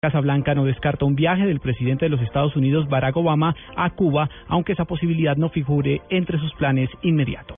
Casa Blanca no descarta un viaje del presidente de los Estados Unidos, Barack Obama, a Cuba, aunque esa posibilidad no figure entre sus planes inmediatos.